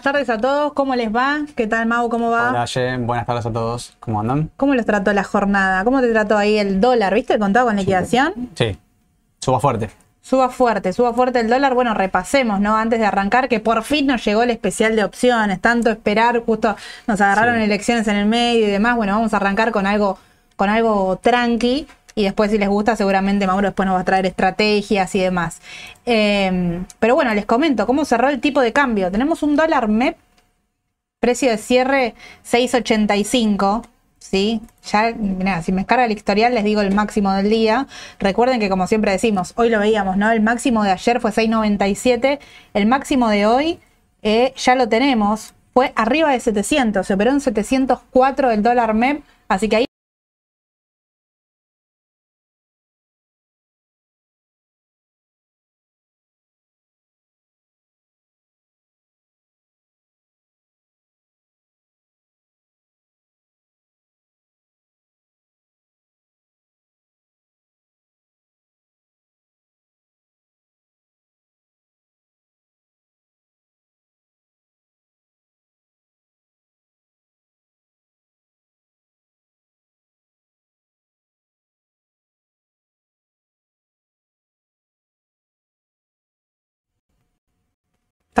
Buenas tardes a todos, ¿cómo les va? ¿Qué tal, Mau? ¿Cómo va? Hola, Jen, buenas tardes a todos. ¿Cómo andan? ¿Cómo les trató la jornada? ¿Cómo te trató ahí el dólar? ¿Viste el contado con liquidación? Sí, suba fuerte. Suba fuerte, suba fuerte el dólar. Bueno, repasemos, ¿no? Antes de arrancar, que por fin nos llegó el especial de opciones. Tanto esperar, justo nos agarraron Sí. elecciones en el medio y demás. Bueno, vamos a arrancar con algo, con algo tranqui. Y después, si les gusta, seguramente Mauro después nos va a traer estrategias y demás. Eh, pero bueno, les comento cómo cerró el tipo de cambio. Tenemos un dólar MEP, precio de cierre 6.85. ¿sí? Ya, si me escarga el historial, les digo el máximo del día. Recuerden que, como siempre decimos, hoy lo veíamos, ¿no? El máximo de ayer fue 6.97. El máximo de hoy eh, ya lo tenemos. Fue arriba de 700. Se operó en 704 el dólar MEP. Así que ahí.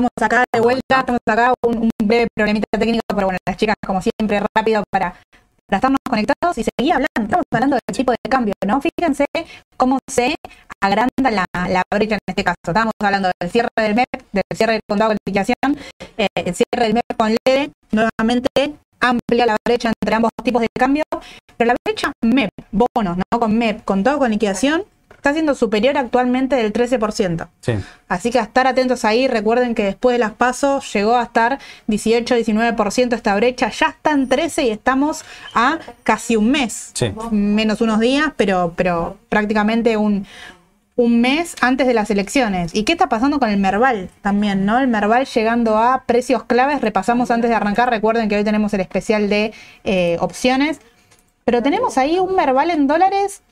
Estamos acá de vuelta, estamos acá, un, breve problemita técnico, pero bueno, las chicas, como siempre, rápido para, para estarnos conectados y seguir hablando. Estamos hablando del tipo de cambio, ¿no? Fíjense cómo se agranda la, la brecha en este caso. Estábamos hablando del cierre del MEP, del cierre del contado de liquidación, eh, el cierre del MEP con LEDE, nuevamente amplia la brecha entre ambos tipos de cambio, pero la brecha MEP, bonos, ¿no? Con MEP, contado con liquidación, está siendo superior actualmente del 13%. Sí, Así que a estar atentos ahí, recuerden que después de las pasos llegó a estar 18-19% esta brecha, ya está en 13 y estamos a casi un mes, sí. menos unos días, pero, pero prácticamente un, un mes antes de las elecciones. ¿Y qué está pasando con el Merval también, no? El Merval llegando a precios claves, repasamos antes de arrancar, recuerden que hoy tenemos el especial de eh, opciones, pero tenemos ahí un Merval en dólares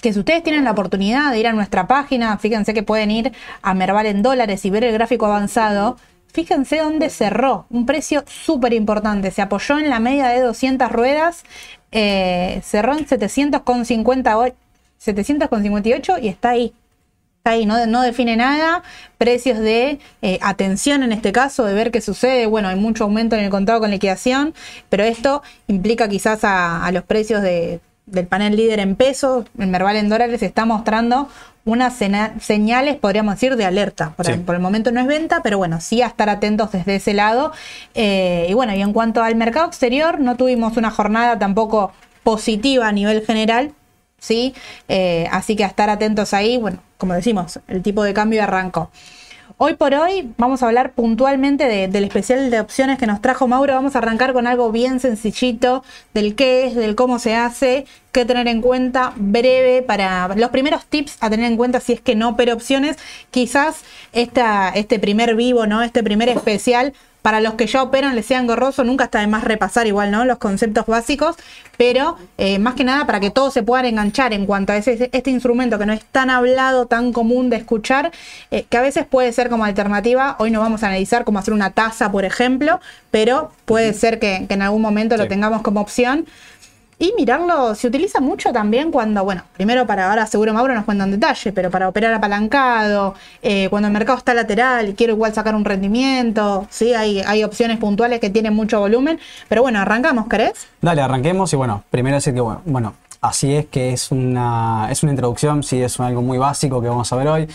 que si ustedes tienen la oportunidad de ir a nuestra página, fíjense que pueden ir a Merval en dólares y ver el gráfico avanzado. Fíjense dónde cerró, un precio súper importante. Se apoyó en la media de 200 ruedas, eh, cerró en 700,58 700,58 y está ahí. Está ahí, no, no define nada. Precios de eh, atención en este caso, de ver qué sucede. Bueno, hay mucho aumento en el contado con liquidación, pero esto implica quizás a los precios de, del panel líder en pesos. El Merval en dólares está mostrando unas señales, podríamos decir, de alerta. Por, Sí. el, por el momento no es venta, pero bueno, sí a estar atentos desde ese lado. Eh, y bueno, y en cuanto al mercado exterior, no tuvimos una jornada tampoco positiva a nivel general. ¿sí? Eh, así que a estar atentos ahí, bueno, como decimos, el tipo de cambio arrancó. Hoy por hoy vamos a hablar puntualmente de- del especial de opciones que nos trajo Mauro. Vamos a arrancar con algo bien sencillito del qué es, del cómo se hace, qué tener en cuenta, breve para los primeros tips a tener en cuenta si es que no opera opciones. Quizás esta, este primer vivo, ¿no? Este primer especial para los que ya operan les sea engorroso, nunca está de más repasar igual, ¿no? Los conceptos básicos, pero eh, más que nada para que todos se puedan enganchar en cuanto a ese, este instrumento que no es tan hablado, tan común de escuchar, eh, que a veces puede ser como alternativa. Hoy no vamos a analizar cómo hacer una tasa, por ejemplo, pero puede ser que, que en algún momento lo tengamos como opción. Y mirarlo se utiliza mucho también cuando, bueno, primero para ahora seguro Mauro nos cuenta en detalle, pero para operar apalancado, eh, cuando el mercado está lateral y quiero igual sacar un rendimiento, sí, hay, hay opciones puntuales que tienen mucho volumen. Pero bueno, arrancamos, ¿querés? Dale, arranquemos y bueno, primero decir que bueno, bueno, así es que es una, es una introducción, sí es algo muy básico que vamos a ver hoy.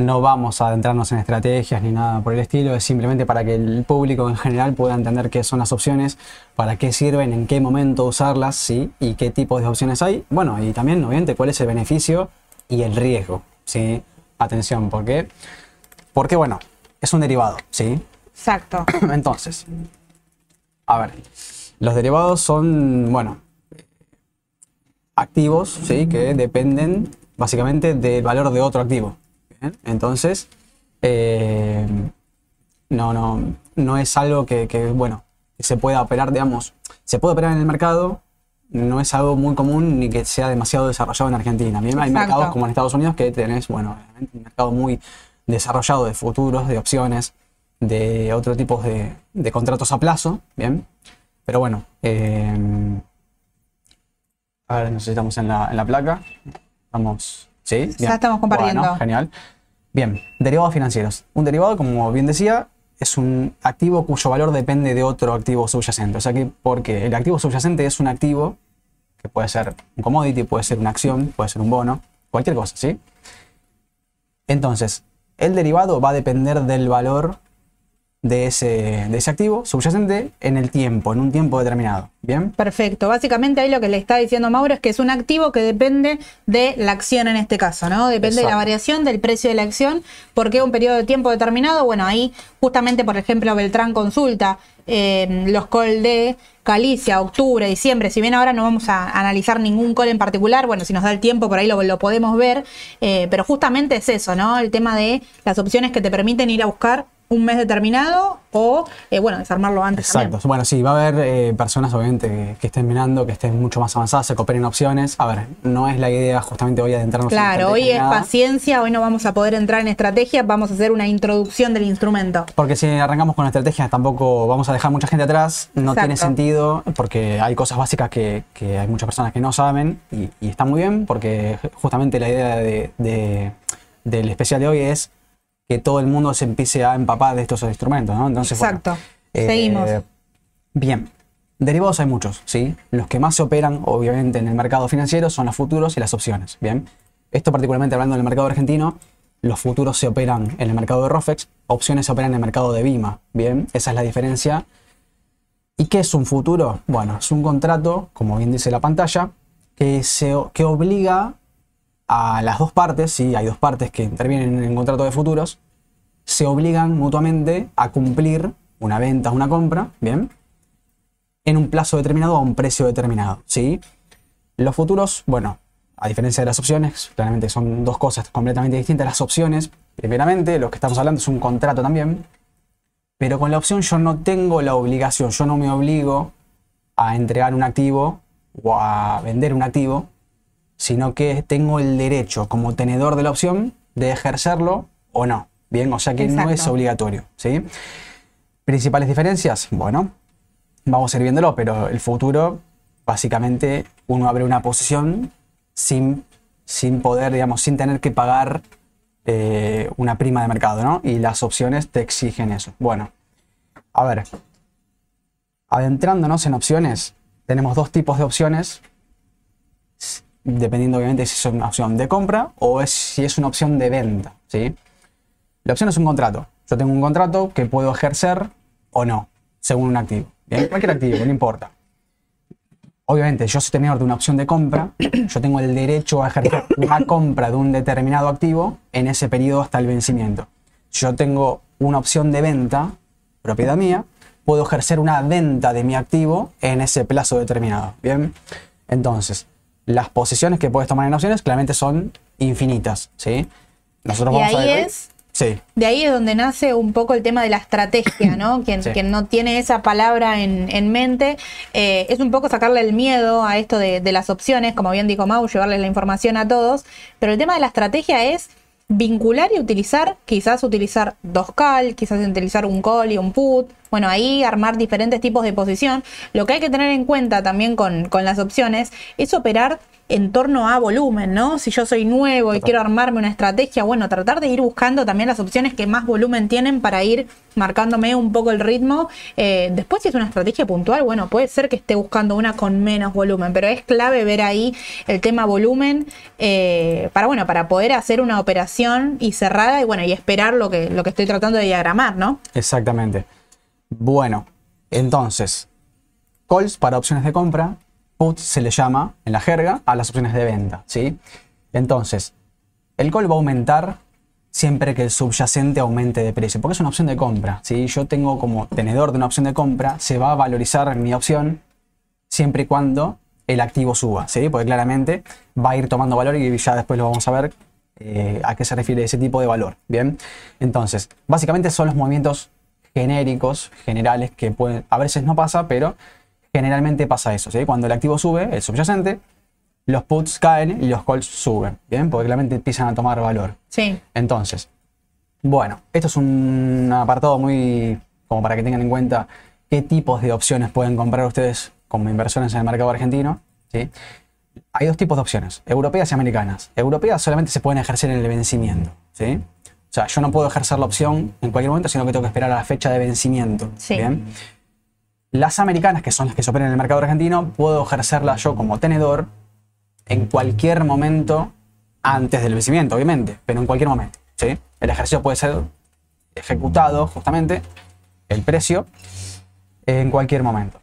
No vamos a adentrarnos en estrategias ni nada por el estilo, es simplemente para que el público en general pueda entender qué son las opciones, para qué sirven, en qué momento usarlas, sí, y qué tipos de opciones hay. Bueno, y también, obviamente, cuál es el beneficio y el riesgo, sí. Atención, ¿por qué? Porque, bueno, es un derivado, sí. Exacto. Entonces, a ver, los derivados son, bueno, activos, ¿sí? Que dependen básicamente del valor de otro activo. ¿Bien? Entonces, eh, no, no, no es algo que, que, bueno, se pueda operar, digamos, se puede operar en el mercado, no es algo muy común ni que sea demasiado desarrollado en Argentina. También hay mercados como en Estados Unidos que tenés, bueno, un mercado muy desarrollado de futuros, de opciones, de otro tipo de, de contratos a plazo, ¿bien? Pero bueno, eh, a ver, nos estamos en la, en la placa. Vamos, ¿sí? Ya estamos compartiendo. Bueno, genial. Bien, derivados financieros. Un derivado, como bien decía, es un activo cuyo valor depende de otro activo subyacente. O sea que, porque el activo subyacente es un activo que puede ser un commodity, puede ser una acción, puede ser un bono, cualquier cosa, ¿sí? Entonces, el derivado va a depender del valor de ese, de ese activo subyacente en el tiempo, en un tiempo determinado. ¿Bien? Perfecto. Básicamente ahí lo que le está diciendo Mauro es que es un activo que depende de la acción en este caso, ¿no? Depende de la variación del precio de la acción. ¿Por qué un periodo de tiempo determinado? Bueno, ahí justamente, por ejemplo, Beltrán consulta eh, los call de Calicia, octubre, diciembre. Si bien ahora no vamos a analizar ningún call en particular, bueno, si nos da el tiempo por ahí lo, lo podemos ver, eh, pero justamente es eso, ¿no? El tema de las opciones que te permiten ir a buscar un mes determinado o, eh, bueno, desarmarlo antes Exacto. también. Bueno, sí, va a haber eh, personas obviamente que, que estén mirando, que estén mucho más avanzadas, se cooperen opciones. A ver, no es la idea justamente hoy adentrarnos en Claro, hoy es nada, paciencia, hoy no vamos a poder entrar en estrategia, vamos a hacer una introducción del instrumento. Porque si arrancamos con estrategias tampoco vamos a dejar mucha gente atrás, no Exacto. tiene sentido porque hay cosas básicas que, que hay muchas personas que no saben y, y está muy bien porque justamente la idea de- de- del especial de hoy es que todo el mundo se empiece a empapar de estos instrumentos, ¿no? Entonces, bueno, Exacto. eh, Seguimos. Bien, derivados hay muchos, ¿sí? Los que más se operan, obviamente, en el mercado financiero son los futuros y las opciones, ¿bien? Esto particularmente hablando del mercado argentino, los futuros se operan en el mercado de ROFEX, opciones se operan en el mercado de BIMA, ¿bien? Esa es la diferencia. ¿Y qué es un futuro? Bueno, es un contrato, como bien dice la pantalla, que, se, que obliga a las dos partes, sí, hay dos partes que intervienen en el contrato de futuros, se obligan mutuamente a cumplir una venta, una compra, ¿bien? En un plazo determinado a un precio determinado, ¿sí? Los futuros, bueno, a diferencia de las opciones, claramente son dos cosas completamente distintas. Las opciones, primeramente, lo que estamos hablando es un contrato también, pero con la opción yo no tengo la obligación, yo no me obligo a entregar un activo o a vender un activo, sino que tengo el derecho como tenedor de la opción de ejercerlo o no. Bien, o sea que no es obligatorio. ¿sí? Principales diferencias, bueno, vamos a ir viéndolo, pero el futuro, básicamente, uno abre una posición sin, sin poder, digamos, sin tener que pagar eh, una prima de mercado, ¿no? Y las opciones te exigen eso. Bueno, a ver, adentrándonos en opciones, tenemos dos tipos de opciones, dependiendo obviamente si es una opción de compra o si es una opción de venta, ¿sí? La opción es un contrato. Yo tengo un contrato que puedo ejercer o no, según un activo. ¿bien? Cualquier activo, no importa. Obviamente, yo soy tenedor de una opción de compra, yo tengo el derecho a ejercer una compra de un determinado activo en ese periodo hasta el vencimiento. Yo tengo una opción de venta, propiedad mía, puedo ejercer una venta de mi activo en ese plazo determinado. Bien, entonces, las posiciones que puedes tomar en opciones claramente son infinitas. ¿sí? Nosotros Y vamos a ahí ver hoy- es- Sí, De ahí es donde nace un poco el tema de la estrategia, ¿no? Quien, Sí. quien no tiene esa palabra en, en mente, eh, es un poco sacarle el miedo a esto de, de las opciones, como bien dijo Mau, llevarles la información a todos, pero el tema de la estrategia es vincular y utilizar, quizás utilizar dos call, quizás utilizar un call y un put, bueno, ahí armar diferentes tipos de posición. Lo que hay que tener en cuenta también con, con las opciones es operar en torno a volumen, ¿no? Si yo soy nuevo y quiero armarme una estrategia, bueno, tratar de ir buscando también las opciones que más volumen tienen para ir marcándome un poco el ritmo. Eh, después, si es una estrategia puntual, bueno, puede ser que esté buscando una con menos volumen, pero es clave ver ahí el tema volumen eh, para, bueno, para poder hacer una operación y cerrada y, bueno, y esperar lo que, lo que estoy tratando de diagramar, ¿no? Exactamente. Bueno, entonces, calls para opciones de compra, put se le llama en la jerga a las opciones de venta, ¿sí? Entonces, el call va a aumentar siempre que el subyacente aumente de precio, porque es una opción de compra, ¿sí? Yo tengo como tenedor de una opción de compra, se va a valorizar mi opción siempre y cuando el activo suba, ¿sí? Porque claramente va a ir tomando valor y ya después lo vamos a ver eh, a qué se refiere ese tipo de valor, ¿bien? Entonces, básicamente son los movimientos genéricos, generales, que pueden, a veces no pasa, pero generalmente pasa eso, ¿sí? Cuando el activo sube, el subyacente, los puts caen y los calls suben, ¿bien? Porque claramente empiezan a tomar valor. Sí. Entonces, Bueno, esto es un apartado muy como para que tengan en cuenta qué tipos de opciones pueden comprar ustedes como inversores en el mercado argentino. ¿sí? Hay dos tipos de opciones, europeas y americanas. Europeas solamente se pueden ejercer en el vencimiento. ¿sí? O sea, yo no puedo ejercer la opción en cualquier momento, sino que tengo que esperar a la fecha de vencimiento. Sí. ¿bien? Las americanas, que son las que se operan en el mercado argentino, puedo ejercerlas yo como tenedor en cualquier momento antes del vencimiento, obviamente, pero en cualquier momento. ¿sí? El ejercicio puede ser ejecutado, justamente, el precio, en cualquier momento.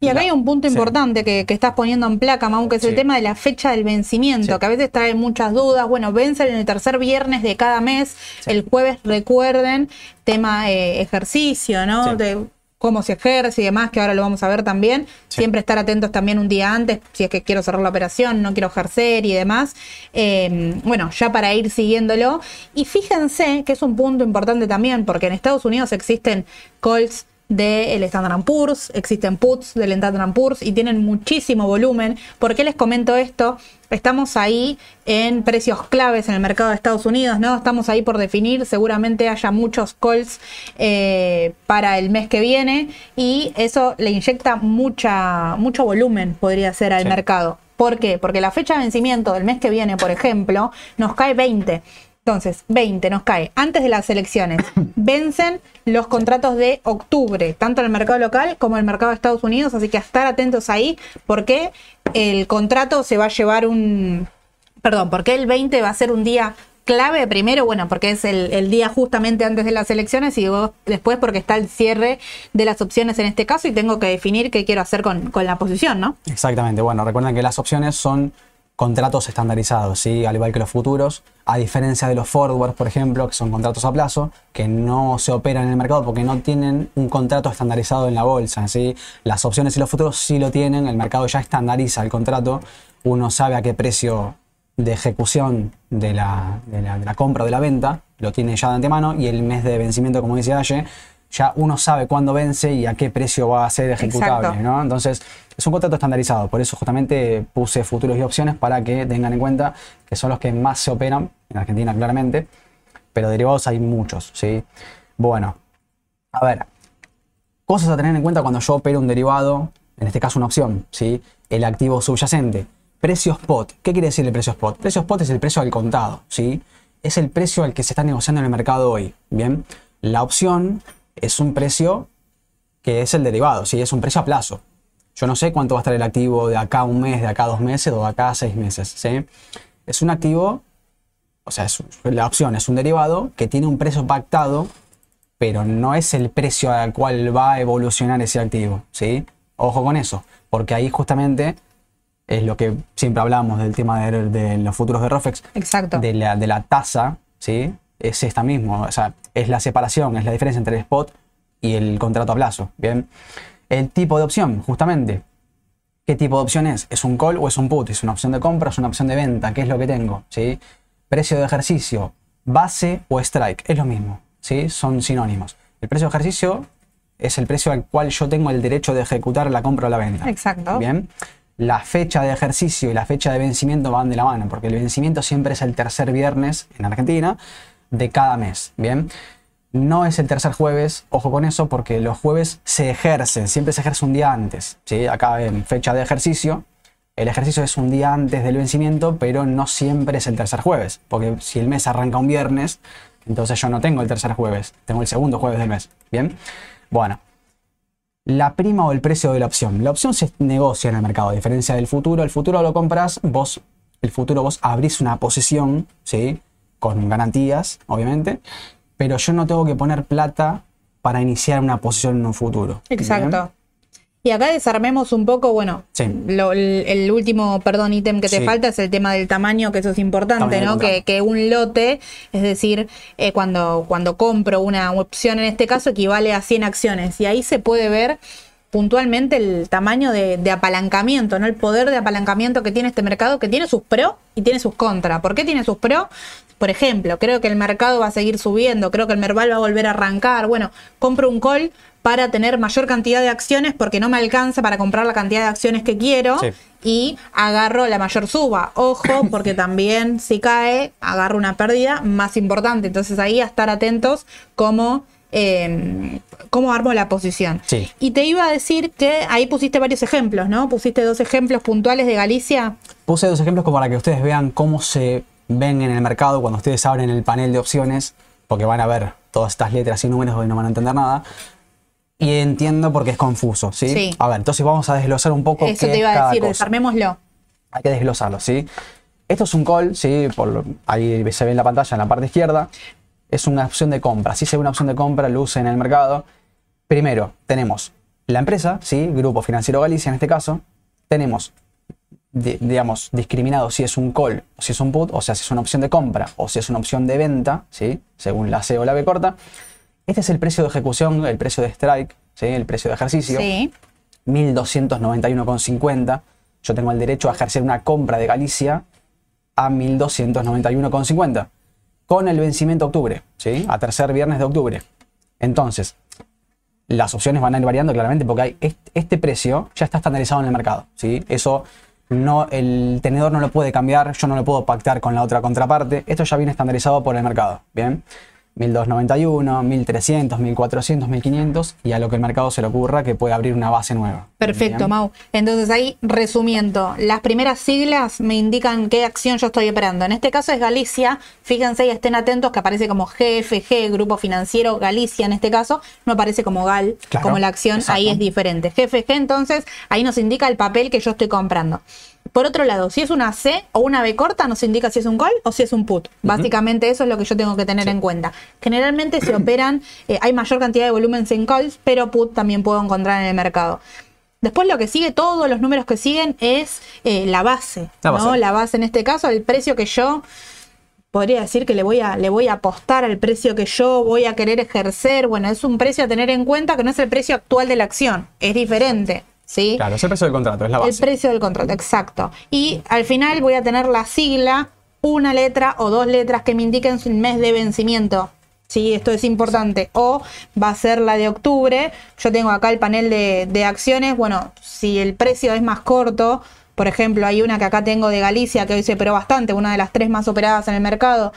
Y acá hay un punto Sí. importante que, que estás poniendo en placa, Mau, que es el tema de la fecha del vencimiento, Sí. que a veces trae muchas dudas. Bueno, vencen en el tercer viernes de cada mes, el jueves recuerden, tema eh, ejercicio, ¿no? De cómo se ejerce y demás, que ahora lo vamos a ver también. Sí. Siempre estar atentos también un día antes, si es que quiero cerrar la operación, no quiero ejercer y demás. Eh, bueno, ya para ir siguiéndolo. Y fíjense que es un punto importante también, porque en Estados Unidos existen calls del Standard Poor's, existen puts del Standard Poor's y tienen muchísimo volumen. ¿Por qué les comento esto? Estamos ahí en precios claves en el mercado de Estados Unidos, ¿no? Estamos ahí por definir, seguramente haya muchos calls eh, para el mes que viene y eso le inyecta mucha, mucho volumen, podría ser al Sí. mercado. ¿Por qué? Porque la fecha de vencimiento del mes que viene, por ejemplo, nos cae 20. Entonces, 20 nos cae antes de las elecciones. Vencen los contratos de octubre, tanto en el mercado local como en el mercado de Estados Unidos, así que a estar atentos ahí porque el contrato se va a llevar un... Perdón, porque el 20 va a ser un día clave primero, bueno, porque es el, el día justamente antes de las elecciones y luego después porque está el cierre de las opciones en este caso y tengo que definir qué quiero hacer con, con la posición, ¿no? Exactamente. Bueno, recuerden que las opciones son contratos estandarizados, ¿sí? al igual que los futuros, a diferencia de los forwards, por ejemplo, que son contratos a plazo, que no se operan en el mercado porque no tienen un contrato estandarizado en la bolsa. ¿sí? Las opciones y los futuros sí lo tienen, el mercado ya estandariza el contrato, uno sabe a qué precio de ejecución de la, de la- de la compra o de la venta, lo tiene ya de antemano, y el mes de vencimiento, como dice Aye, ya uno sabe cuándo vence y a qué precio va a ser ejecutable. ¿no? Entonces, es un contrato estandarizado, por eso justamente puse futuros y opciones para que tengan en cuenta que son los que más se operan en Argentina, claramente, pero derivados hay muchos, ¿sí? Bueno, a ver, cosas a tener en cuenta cuando yo opero un derivado, en este caso una opción, ¿sí? El activo subyacente. Precio spot. ¿Qué quiere decir el precio spot? Precio spot es el precio al contado, ¿sí? Es el precio al que se está negociando en el mercado hoy, ¿bien? La opción es un precio que es el derivado, ¿sí? Es un precio a plazo. Yo no sé cuánto va a estar el activo de acá a un mes, de acá a dos meses o de acá a seis meses, ¿sí? Es un activo, o sea, es- la opción es un derivado que tiene un precio pactado pero no es el precio al cual va a evolucionar ese activo, ¿sí? Ojo con eso, porque ahí justamente es lo que siempre hablamos del tema de, de los futuros de Rofex, Exacto. de la, de la tasa, ¿sí? Es esta misma, o sea, es la separación, es la diferencia entre el spot y el contrato a plazo, ¿bien? El tipo de opción, justamente, ¿qué tipo de opción es? ¿Es un call o es un put? ¿Es una opción de compra o es una opción de venta? ¿Qué es lo que tengo? ¿Sí? Precio de ejercicio, base o strike, es lo mismo, ¿sí? Son sinónimos. El precio de ejercicio es el precio al cual yo tengo el derecho de ejecutar la compra o la venta. Exacto. Bien. La fecha de ejercicio y la fecha de vencimiento van de la mano, porque el vencimiento siempre es el tercer viernes en Argentina de cada mes. Bien. No es el tercer jueves, ojo con eso, porque los jueves se ejercen, siempre se ejerce un día antes. ¿sí? Acá en fecha de ejercicio, el ejercicio es un día antes del vencimiento, pero no siempre es el tercer jueves, porque si el mes arranca un viernes, entonces yo no tengo el tercer jueves, tengo el segundo jueves del mes. Bien. Bueno, la prima o el precio de la opción. La opción se negocia en el mercado, a diferencia del futuro. El futuro lo compras, vos, el futuro vos abrís una posición, ¿sí? Con garantías, obviamente, pero yo no tengo que poner plata para iniciar una posición en un futuro. Exacto. ¿bien? Y acá desarmemos un poco, bueno, Sí. lo- el, el último, perdón, ítem que te Sí. falta es el tema del tamaño, que eso es importante, Tamaño ¿no? Que, un lote, es decir, eh, cuando, cuando compro una opción en este caso, equivale a 100 acciones. Y ahí se puede ver puntualmente el tamaño de, de apalancamiento, ¿no? El poder de apalancamiento que tiene este mercado, que tiene sus pros y tiene sus contras. ¿Por qué tiene sus pros? Por ejemplo, creo que el mercado va a seguir subiendo, creo que el Merval va a volver a arrancar. Bueno, compro un call para tener mayor cantidad de acciones porque no me alcanza para comprar la cantidad de acciones que quiero Sí. y agarro la mayor suba. Ojo, porque también si cae, agarro una pérdida más importante. Entonces ahí a estar atentos cómo, eh, cómo armo la posición. Sí. Y te iba a decir que ahí pusiste varios ejemplos, ¿no? Pusiste dos ejemplos puntuales de Galicia. Puse dos ejemplos como para que ustedes vean cómo se ven en el mercado cuando ustedes abren el panel de opciones, porque van a ver todas estas letras y números y no van a entender nada. Y entiendo porque es confuso, ¿sí? Sí. A ver, entonces vamos a desglosar un poco Eso qué te es iba a decir, desarmémoslo. Hay que desglosarlo, ¿sí? Esto es un call, ¿sí? Por ahí se ve en la pantalla en la parte izquierda. Es una opción de compra. Si se ve una opción de compra, luce en el mercado. Primero, tenemos la empresa, ¿sí? Grupo Financiero Galicia en este caso. Tenemos, di- digamos, discriminado si es un call o si es un put, o sea, si es una opción de compra o si es una opción de venta, ¿sí? Según la C o la B corta. Este es el precio de ejecución, el precio de strike, ¿sí? El precio de ejercicio. Sí. 1291,50. Yo tengo el derecho a ejercer una compra de Galicia a 1291,50 con el vencimiento de octubre, ¿sí? A tercer viernes de octubre. Entonces, las opciones van a ir variando claramente porque hay este, este precio ya está estandarizado en el mercado, ¿sí? Eso no el tenedor no lo puede cambiar, yo no lo puedo pactar con la otra contraparte. Esto ya viene estandarizado por el mercado, ¿bien? 1291, 1300, 1400, 1500 y a lo que el mercado se le ocurra que puede abrir una base nueva. Perfecto, ¿bien? Mau. Entonces ahí, resumiendo, las primeras siglas me indican qué acción yo estoy operando. En este caso es Galicia. Fíjense y estén atentos que aparece como GFG, Grupo Financiero Galicia en este caso. No aparece como GAL, Claro, como la acción. exacto. Ahí es diferente. GFG entonces, ahí nos indica el papel que yo estoy comprando. Por otro lado, si es una C o una B corta, nos indica si es un call o si es un put. Básicamente eso es lo que yo tengo que tener en cuenta. Generalmente se operan, eh, hay mayor cantidad de volúmenes en calls, pero put también puedo encontrar en el mercado. Después lo que sigue, todos los números que siguen es eh, la base, La ¿no? base. La base en este caso, el precio que yo podría decir que le voy a le voy a apostar al precio que yo voy a querer ejercer. Bueno, es un precio a tener en cuenta que no es el precio actual de la acción, es diferente, ¿sí? Claro, es el precio del contrato, es la El base. precio del contrato, exacto. Y al final voy a tener la sigla, una letra o dos letras que me indiquen el mes de vencimiento. Sí, esto es importante. O va a ser la de octubre. Yo tengo acá el panel de, de acciones. Bueno, si el precio es más corto, por ejemplo, hay una que acá tengo de Galicia que hoy se operó bastante, una de las tres más operadas en el mercado,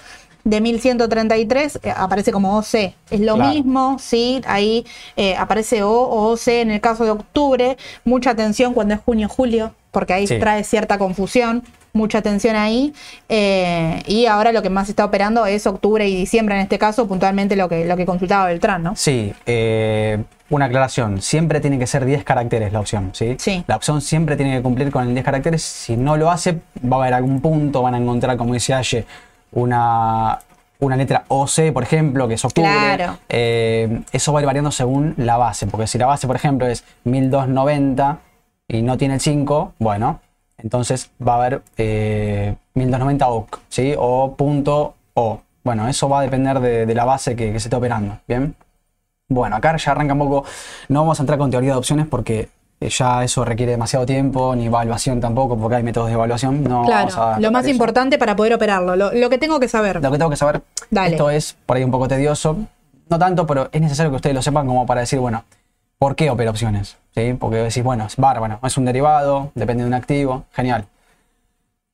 de 1133, eh, aparece como OC. Es lo Claro. mismo, sí, ahí eh, aparece O o OC en el caso de octubre. Mucha atención cuando es junio-julio, porque ahí Sí. trae cierta confusión. Mucha atención ahí. Eh, y ahora lo que más está operando es octubre y diciembre, en este caso, puntualmente lo que, lo que consultaba Beltrán, ¿no? Sí, una aclaración. Siempre tiene que ser 10 caracteres la opción, ¿sí? Sí. La opción siempre tiene que cumplir con el 10 caracteres. Si no lo hace, va a haber algún punto, van a encontrar, como dice Aye, una, una letra OC, por ejemplo, que es octubre. Claro. Eh, eso va a ir variando según la base, porque si la base, por ejemplo, es 1290 y no tiene el 5, bueno, entonces va a haber eh, 1290 OC, ¿sí? O punto O. Bueno, eso va a depender de, de la base que, que se esté operando, ¿bien? Bueno, acá ya arranca un poco. No vamos a entrar con teoría de opciones porque ya eso requiere demasiado tiempo, ni evaluación tampoco, porque hay métodos de evaluación. No vamos a Claro, lo más eso. importante para poder operarlo, lo, lo que tengo que saber. Lo que tengo que saber, Dale. esto es por ahí un poco tedioso, no tanto, pero es necesario que ustedes lo sepan como para decir, bueno, ¿por qué opera opciones? ¿Sí? Porque decís, bueno, es bárbaro, es un derivado, depende de un activo, genial.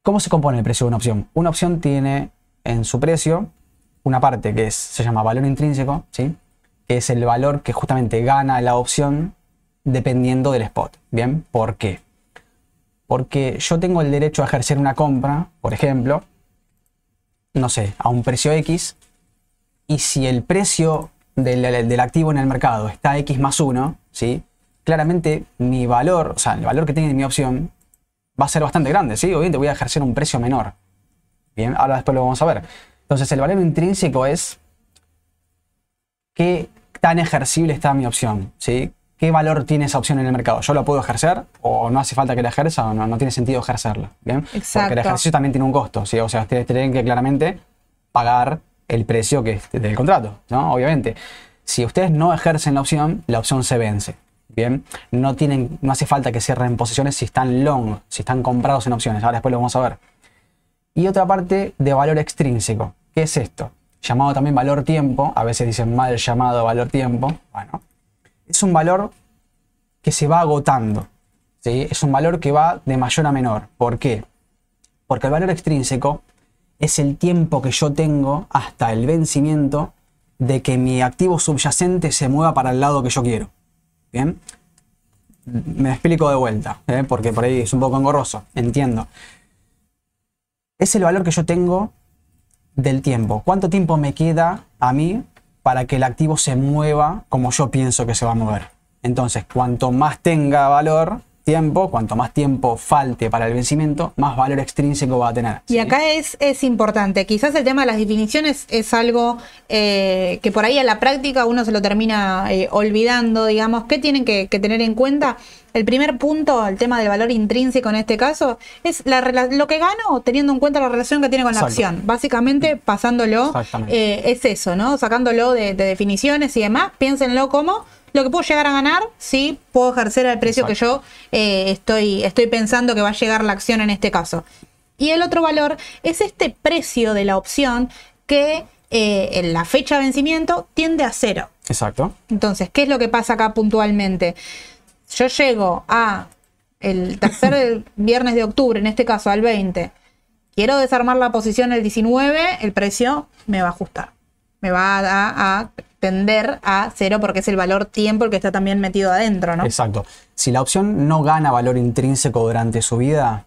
¿Cómo se compone el precio de una opción? Una opción tiene en su precio una parte que es, se llama valor intrínseco, ¿sí? que es el valor que justamente gana la opción dependiendo del spot. ¿Bien? ¿Por qué? Porque yo tengo el derecho a ejercer una compra, por ejemplo, no sé, a un precio X, y si el precio del, activo en el mercado está X más 1, ¿sí? claramente mi valor, o sea, el valor que tiene mi opción va a ser bastante grande, ¿sí? Obviamente voy a ejercer un precio menor. Bien, ahora después lo vamos a ver. Entonces, el valor intrínseco es qué tan ejercible está mi opción, ¿sí? ¿Qué valor tiene esa opción en el mercado? ¿Yo la puedo ejercer o no hace falta que la ejerza o no, no tiene sentido ejercerla? ¿Bien? Porque Exacto. el ejercicio también tiene un costo, ¿sí? O sea, ustedes tienen que claramente pagar el precio que es del contrato, ¿no? Obviamente. Si ustedes no ejercen la opción, la opción se vence. Bien, no tienen, no hace falta que cierren posiciones si están long, si están comprados en opciones. Ahora después lo vamos a ver. Y otra parte de valor extrínseco. ¿Qué es esto? Llamado también valor tiempo. A veces dicen mal llamado valor tiempo. Bueno, es un valor que se va agotando. ¿sí? Es un valor que va de mayor a menor. ¿Por qué? Porque el valor extrínseco es el tiempo que yo tengo hasta el vencimiento de que mi activo subyacente se mueva para el lado que yo quiero. ¿Bien? Me explico de vuelta, ¿eh? porque por ahí es un poco engorroso, entiendo. Es el valor que yo tengo del tiempo. ¿Cuánto tiempo me queda a mí para que el activo se mueva como yo pienso que se va a mover? Entonces, cuanto más tenga valor, tiempo, cuanto más tiempo falte para el vencimiento, más valor extrínseco va a tener. Y acá es, es importante, quizás el tema de las definiciones es algo eh, que por ahí a la práctica uno se lo termina eh, olvidando, digamos, ¿qué tienen que, tener en cuenta? El primer punto, el tema del valor intrínseco en este caso, es la, lo que gano teniendo en cuenta la relación que tiene con la acción. Básicamente, pasándolo, eh, es eso, ¿no? Sacándolo de, de definiciones y demás, piénsenlo como lo que puedo llegar a ganar, sí, puedo ejercer el precio que yo eh, estoy, estoy pensando que va a llegar la acción en este caso. Y el otro valor es este precio de la opción que eh, en la fecha de vencimiento tiende a cero. Exacto. Entonces, ¿qué es lo que pasa acá puntualmente? Yo llego a el tercer viernes de octubre, en este caso al 20, quiero desarmar la posición el 19, el precio me va a ajustar. Me va a, a tender a cero porque es el valor tiempo el que está también metido adentro, ¿no? Exacto. Si la opción no gana valor intrínseco durante su vida,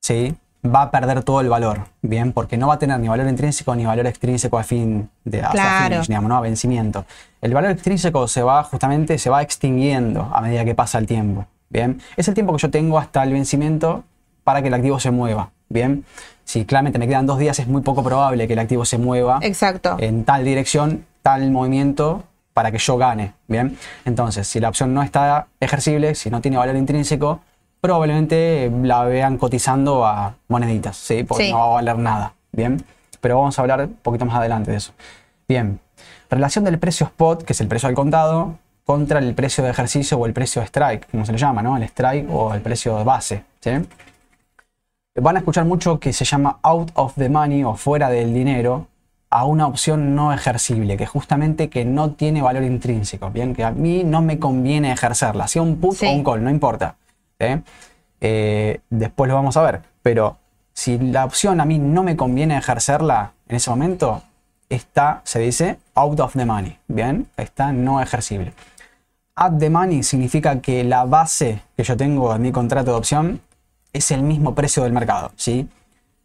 ¿sí? va a perder todo el valor, ¿bien? Porque no va a tener ni valor intrínseco ni valor extrínseco a fin de claro. digamos, ¿no? a vencimiento. El valor extrínseco se va justamente, se va extinguiendo a medida que pasa el tiempo, ¿bien? Es el tiempo que yo tengo hasta el vencimiento para que el activo se mueva, ¿bien? Si claramente me quedan dos días, es muy poco probable que el activo se mueva Exacto. en tal dirección tal movimiento para que yo gane. Bien, entonces, si la opción no está ejercible, si no tiene valor intrínseco, probablemente la vean cotizando a moneditas, ¿sí? porque no va a valer nada. Bien, pero vamos a hablar un poquito más adelante de eso. Bien, relación del precio spot, que es el precio al contado, contra el precio de ejercicio o el precio strike, como se le llama, ¿no? El strike o el precio de base. ¿sí? Van a escuchar mucho que se llama out of the money o fuera del dinero, a una opción no ejercible, que justamente que no tiene valor intrínseco, bien, que a mí no me conviene ejercerla, sea un put o un call, no importa. ¿eh? Eh, después lo vamos a ver, pero si la opción a mí no me conviene ejercerla en ese momento, está, se dice, out of the money, bien, está no ejercible. At the money significa que la base que yo tengo en mi contrato de opción es el mismo precio del mercado, ¿sí?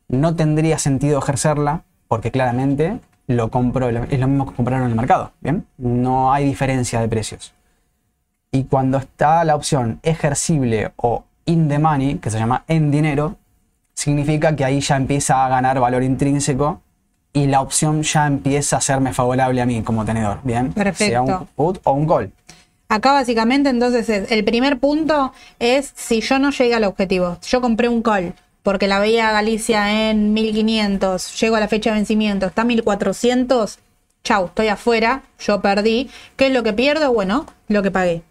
No tendría sentido ejercerla porque claramente lo compro, es lo mismo que compraron en el mercado, ¿bien? No hay diferencia de precios. Y cuando está la opción ejercible o in the money, que se llama en dinero, significa que ahí ya empieza a ganar valor intrínseco y la opción ya empieza a serme favorable a mí como tenedor, ¿bien? Perfecto. Sea un put o un call. Acá básicamente entonces el primer punto es si yo no llegué al objetivo. Yo compré un call porque la veía Galicia en 1500, llego a la fecha de vencimiento, está 1400, chau, estoy afuera, yo perdí. ¿Qué es lo que pierdo? Bueno, lo que pagué.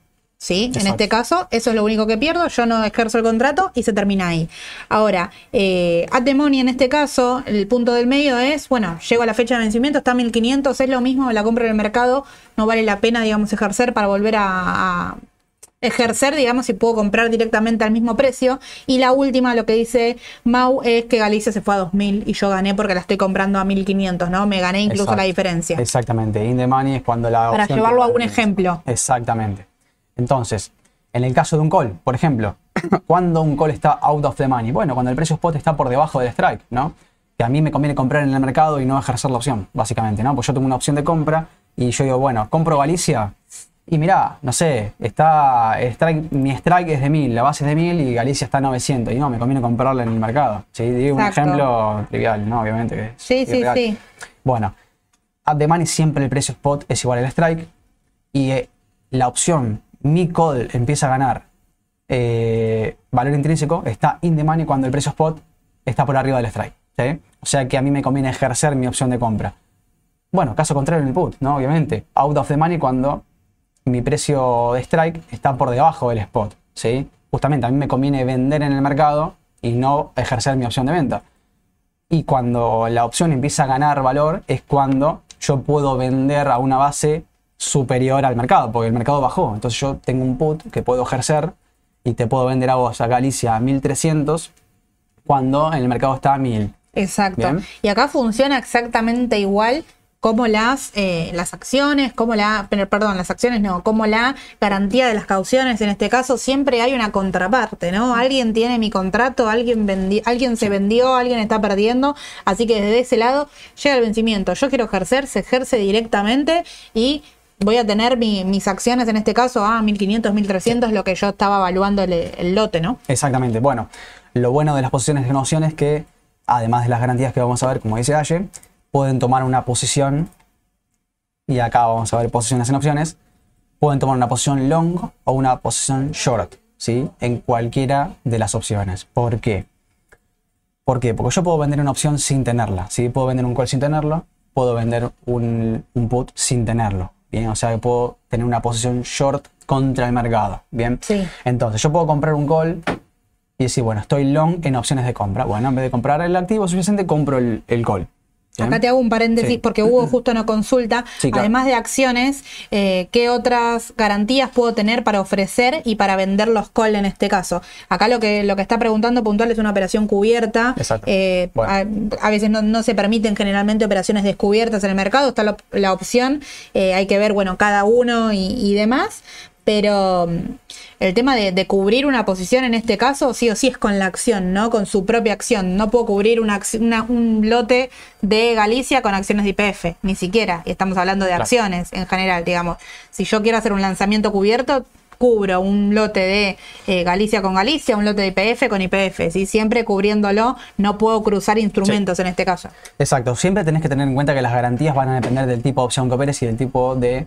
¿Sí? En este caso, eso es lo único que pierdo, yo no ejerzo el contrato y se termina ahí. Ahora, eh, at the money en este caso, el punto del medio es, bueno, llego a la fecha de vencimiento, está 1500, es lo mismo, la compro en el mercado, no vale la pena, digamos, ejercer para volver a ejercer, digamos, si puedo comprar directamente al mismo precio. Y la última, lo que dice Mau, es que Galicia se fue a 2.000 y yo gané porque la estoy comprando a 1.500, ¿no? Me gané incluso la diferencia. Exactamente. In the money es cuando la... Para llevarlo a un ejemplo. Exactamente. Entonces, en el caso de un call, por ejemplo, cuando un call está out of the money? Bueno, cuando el precio spot está por debajo del strike, ¿no? Que a mí me conviene comprar en el mercado y no ejercer la opción, básicamente, ¿no? Pues yo tengo una opción de compra y yo digo, bueno, compro Galicia, y mirá, no sé, está mi strike es de 1000, la base es de 1000 y Galicia está a 900. Y no, me conviene comprarla en el mercado. ¿sí? Digo un ejemplo trivial, ¿no? Obviamente que Sí, sí, sí. Bueno, at the money siempre el precio spot es igual al strike. Y eh, la opción mi call empieza a ganar eh, valor intrínseco está in the money cuando el precio spot está por arriba del strike. ¿sí? O sea que a mí me conviene ejercer mi opción de compra. Bueno, caso contrario en el put, ¿no? Obviamente. Out of the money cuando mi precio de strike está por debajo del spot. ¿sí? Justamente a mí me conviene vender en el mercado y no ejercer mi opción de venta. Y cuando la opción empieza a ganar valor es cuando yo puedo vender a una base superior al mercado, porque el mercado bajó. Entonces yo tengo un put que puedo ejercer y te puedo vender a vos a Galicia a 1300 cuando en el mercado está a 1000. Exacto. Bien. Y acá funciona exactamente igual como las, eh, las acciones, como la, perdón, las acciones no, como la garantía de las cauciones. En este caso siempre hay una contraparte, ¿no? Alguien tiene mi contrato, alguien, vendi- alguien se vendió, alguien está perdiendo. Así que desde ese lado llega el vencimiento. Yo quiero ejercer, se ejerce directamente y voy a tener mi- mis acciones, en este caso, a 1500, 1300, lo que yo estaba evaluando el, el lote, ¿no? Exactamente. Bueno, lo bueno de las posiciones en opciones es que, además de las garantías que vamos a ver, como dice Aye, pueden tomar una posición, y acá vamos a ver posiciones en opciones, pueden tomar una posición long o una posición short, ¿sí? En cualquiera de las opciones. ¿Por qué? ¿Por qué? Porque yo puedo vender una opción sin tenerla, ¿sí? Puedo vender un call sin tenerlo, puedo vender un, un put sin tenerlo, ¿bien? O sea que puedo tener una posición short contra el mercado, ¿bien? Sí. Entonces yo puedo comprar un call y decir, bueno, estoy long en opciones de compra. Bueno, en vez de comprar el activo suficiente, compro el, el call. ¿Bien? Acá te hago un paréntesis Sí. porque Hugo justo no consulta. Sí, claro. Además de acciones, eh, ¿qué otras garantías puedo tener para ofrecer y para vender los call en este caso? Acá lo que, lo que está preguntando puntual es una operación cubierta. Exacto. Eh, Bueno. a, a veces no, no se permiten generalmente operaciones descubiertas en el mercado. Está la, la opción. eh, hay que ver, bueno, cada uno y, y demás. Pero mm, el tema de, de cubrir una posición en este caso, sí o sí es con la acción, ¿no? Con su propia acción. No puedo cubrir una, acci- una- un lote de Galicia con acciones de IPF, ni siquiera. Y estamos hablando de acciones en general, digamos. Si yo quiero hacer un lanzamiento cubierto, cubro un lote de eh, Galicia con Galicia, un lote de IPF con IPF, ¿sí? Siempre cubriéndolo, no puedo cruzar instrumentos en este caso. Exacto. Siempre tenés que tener en cuenta que las garantías van a depender del tipo de opción que operes y del tipo de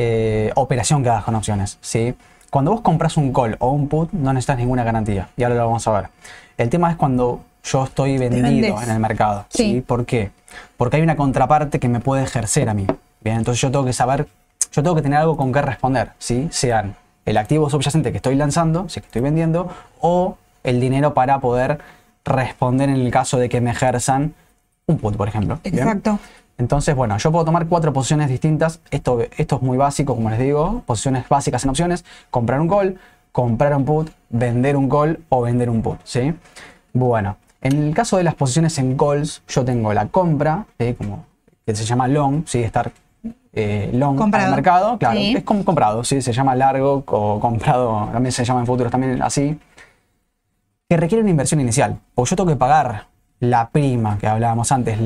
eh, operación que hagas con opciones. ¿sí? Cuando vos compras un call o un put, no necesitas ninguna garantía. Y ahora lo vamos a ver. El tema es cuando yo estoy vendido en el mercado. Sí. ¿sí? ¿Por qué? Porque hay una contraparte que me puede ejercer a mí. Bien, entonces yo tengo que saber, yo tengo que tener algo con qué responder, ¿sí? Sean el activo subyacente que estoy lanzando, si es que estoy vendiendo, o el dinero para poder responder en el caso de que me ejerzan un put, por ejemplo. ¿bien? Entonces, bueno, yo puedo tomar cuatro posiciones distintas. Esto, esto es muy básico, como les digo. Posiciones básicas en opciones. Comprar un call, comprar un put, vender un call o vender un put. ¿sí? Bueno, en el caso de las posiciones en calls, yo tengo la compra, ¿sí? como que se llama long, ¿sí? estar eh, long Comprado. al mercado. Claro, Sí. es como comprado, ¿sí? se llama largo o comprado, también se llama en futuros también así que requiere una inversión inicial. Porque yo tengo que pagar la prima que hablábamos antes,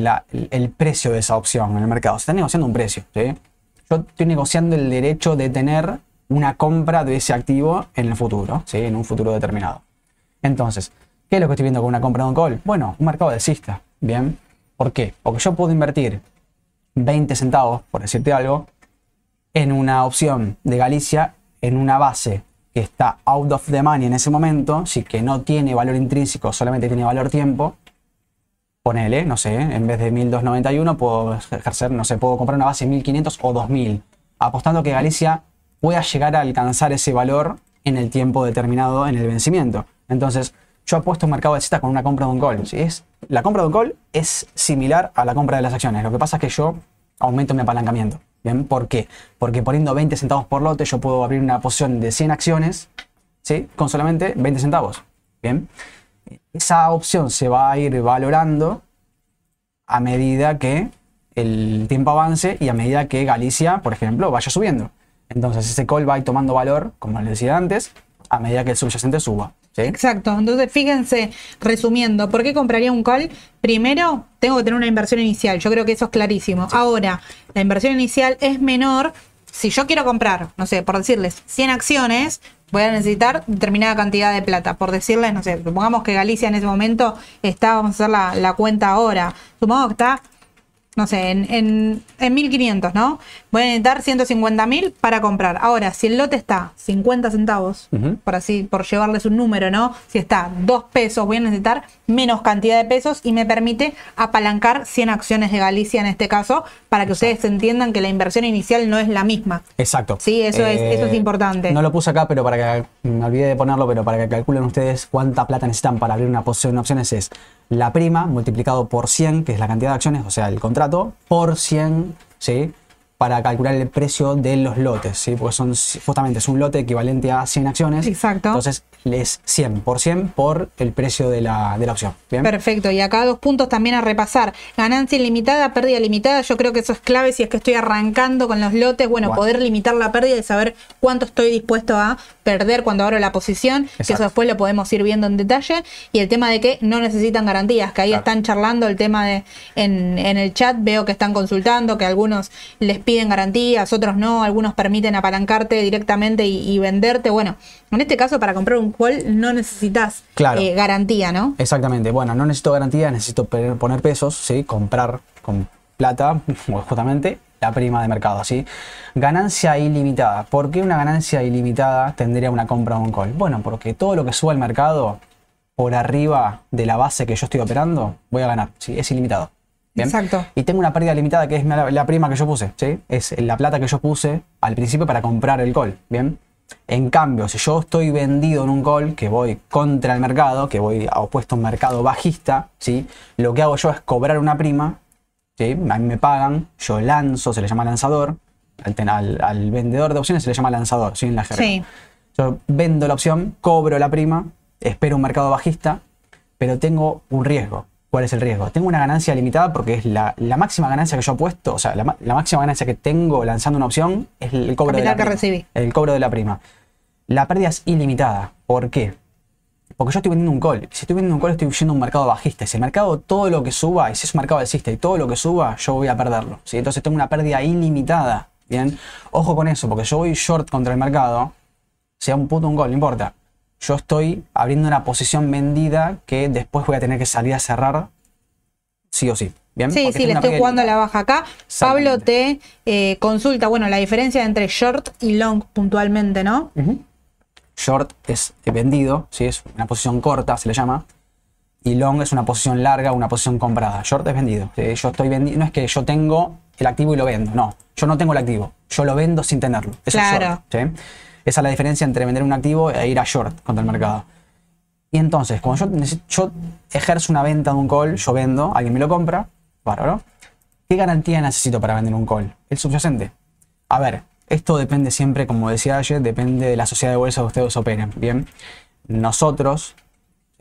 el precio de esa opción en el mercado. Se está negociando un precio. ¿sí? Yo estoy negociando el derecho de tener una compra de ese activo en el futuro, ¿sí? en un futuro determinado. Entonces, ¿qué es lo que estoy viendo con una compra de un call? Bueno, un mercado alcista. Bien. ¿Por qué? Porque yo puedo invertir 20 centavos, por decirte algo, en una opción de Galicia en una base que está out of the money en ese momento, sí que no tiene valor intrínseco, solamente tiene valor tiempo, ponele, no sé, en vez de 1291 puedo ejercer, no sé, puedo comprar una base 1500 o 2000, apostando que Galicia pueda llegar a alcanzar ese valor en el tiempo determinado en el vencimiento. Entonces, yo apuesto un mercado de citas con una compra de un call. ¿sí? Es, la compra de un call es similar a la compra de las acciones. Lo que pasa es que yo aumento mi apalancamiento. ¿Bien? ¿Por qué? Porque poniendo 20 centavos por lote, yo puedo abrir una posición de 100 acciones ¿sí? con solamente 20 centavos. ¿Bien? Esa opción se va a ir valorando a medida que el tiempo avance y a medida que Galicia, por ejemplo, vaya subiendo. Entonces ese call va a ir tomando valor, como les decía antes, a medida que el subyacente suba. ¿sí? Exacto. Entonces, fíjense, resumiendo, ¿por qué compraría un call? Primero, tengo que tener una inversión inicial. Yo creo que eso es clarísimo. Ahora, la inversión inicial es menor. Si yo quiero comprar, no sé, por decirles 100 acciones, voy a necesitar determinada cantidad de plata. Por decirles, no sé, supongamos que Galicia en ese momento está, vamos a hacer la, la cuenta ahora. Supongamos que está no sé, en, en, en 1500, ¿no? Voy a necesitar 150 mil para comprar. Ahora, si el lote está 50 centavos, por así, por llevarles un número, ¿no? Si está 2 pesos, voy a necesitar menos cantidad de pesos y me permite apalancar 100 acciones de Galicia en este caso, para que ustedes entiendan que la inversión inicial no es la misma. Exacto. Sí, eso es- eso es importante. No lo puse acá, pero para que me olvidé de ponerlo, pero para que calculen ustedes cuánta plata necesitan para abrir una posición de opciones es la prima multiplicado por 100, que es la cantidad de acciones, o sea, el contrato, por 100, ¿sí? para calcular el precio de los lotes, ¿sí? porque son justamente es un lote equivalente a 100 acciones. Exacto. Entonces es 100 por 100 por el precio de la, de la opción. ¿bien? Perfecto. Y acá dos puntos también a repasar. Ganancia ilimitada, pérdida limitada. Yo creo que eso es clave si es que estoy arrancando con los lotes. Bueno, Bueno. poder limitar la pérdida y saber cuánto estoy dispuesto a perder cuando abro la posición. Que eso después lo podemos ir viendo en detalle. Y el tema de que no necesitan garantías, que ahí Claro. están charlando el tema de en, en el chat. Veo que están consultando, que algunos les piden garantías, otros no. Algunos permiten apalancarte directamente y, y venderte. Bueno, en este caso, para comprar un call no necesitas Claro. eh, garantía, ¿no? Exactamente. Bueno, no necesito garantía, necesito poner pesos, ¿sí? comprar con plata, justamente la prima de mercado. ¿sí? Ganancia ilimitada. ¿Por qué una ganancia ilimitada tendría una compra o un call? Bueno, porque todo lo que suba al mercado por arriba de la base que yo estoy operando, voy a ganar. ¿sí? Es ilimitado. ¿bien? Exacto. Y tengo una pérdida limitada que es la, la prima que yo puse. ¿sí? Es la plata que yo puse al principio para comprar el call. ¿bien? En cambio, si yo estoy vendido en un call, que voy contra el mercado, que voy a opuesto a un mercado bajista, ¿sí? lo que hago yo es cobrar una prima, ¿sí? a mí me pagan, yo lanzo, se le llama lanzador, al, vendedor de opciones se le llama lanzador, ¿sí? en la jerga. Sí. Yo vendo la opción, cobro la prima, espero un mercado bajista, pero tengo un riesgo. ¿Cuál es el riesgo? Tengo una ganancia limitada porque es la, la máxima ganancia que yo he puesto, o sea, la, ma- la máxima ganancia que tengo lanzando una opción es el cobro de la que prima. recibí. El cobro de la prima. La pérdida es ilimitada. ¿Por qué? Porque yo estoy vendiendo un call. Si estoy vendiendo un call, estoy yendo a un mercado bajista. Si el mercado, todo lo que suba, y si es un mercado alcista y todo lo que suba, yo voy a perderlo. ¿sí? Entonces tengo una pérdida ilimitada. Bien, ojo con eso, porque yo voy short contra el mercado, sea un puto un call, no importa. Yo estoy abriendo una posición vendida que después voy a tener que salir a cerrar sí o sí. Bien, Sí, Porque sí, le estoy jugando a la baja acá. Pablo te eh, consulta, bueno, la diferencia entre short y long puntualmente, ¿no? Short es vendido, ¿sí? es una posición corta, se le llama. Y long es una posición larga, una posición comprada. Short es vendido. ¿sí? Yo estoy vendiendo, no es que yo tengo el activo y lo vendo, no. Yo no tengo el activo, yo lo vendo sin tenerlo. Eso Claro. es short. ¿sí? Esa es la diferencia entre vender un activo e ir a short contra el mercado. Y entonces, cuando yo, ejerzo una venta de un call, yo vendo, alguien me lo compra, bárbaro. ¿Qué garantía necesito para vender un call? El subyacente. A ver, esto depende siempre, como decía ayer, depende de la sociedad de bolsa que ustedes operen. Bien, nosotros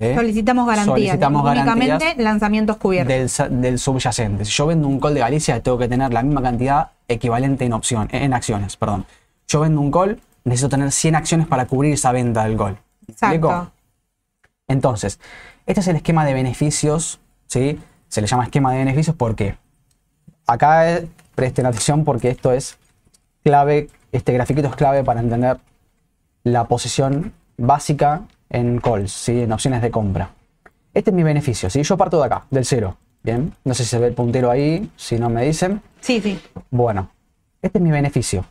¿eh? Solicitamos garantías. solicitamos únicamente garantías lanzamientos cubiertos. del, del subyacente. Si yo vendo un call de Galicia, tengo que tener la misma cantidad equivalente en, opción, en acciones. Perdón. Yo vendo un call, necesito tener 100 acciones para cubrir esa venta del call. ¿Me explico? Exacto. Entonces, este es el esquema de beneficios, ¿sí? Se le llama esquema de beneficios porque acá eh, presten atención porque esto es clave, este grafiquito es clave para entender la posición básica en calls, ¿sí? En opciones de compra. Este es mi beneficio, ¿sí? Yo parto de acá, del cero, ¿bien? No sé si se ve el puntero ahí, si no me dicen. Sí, sí. Bueno, este es mi beneficio.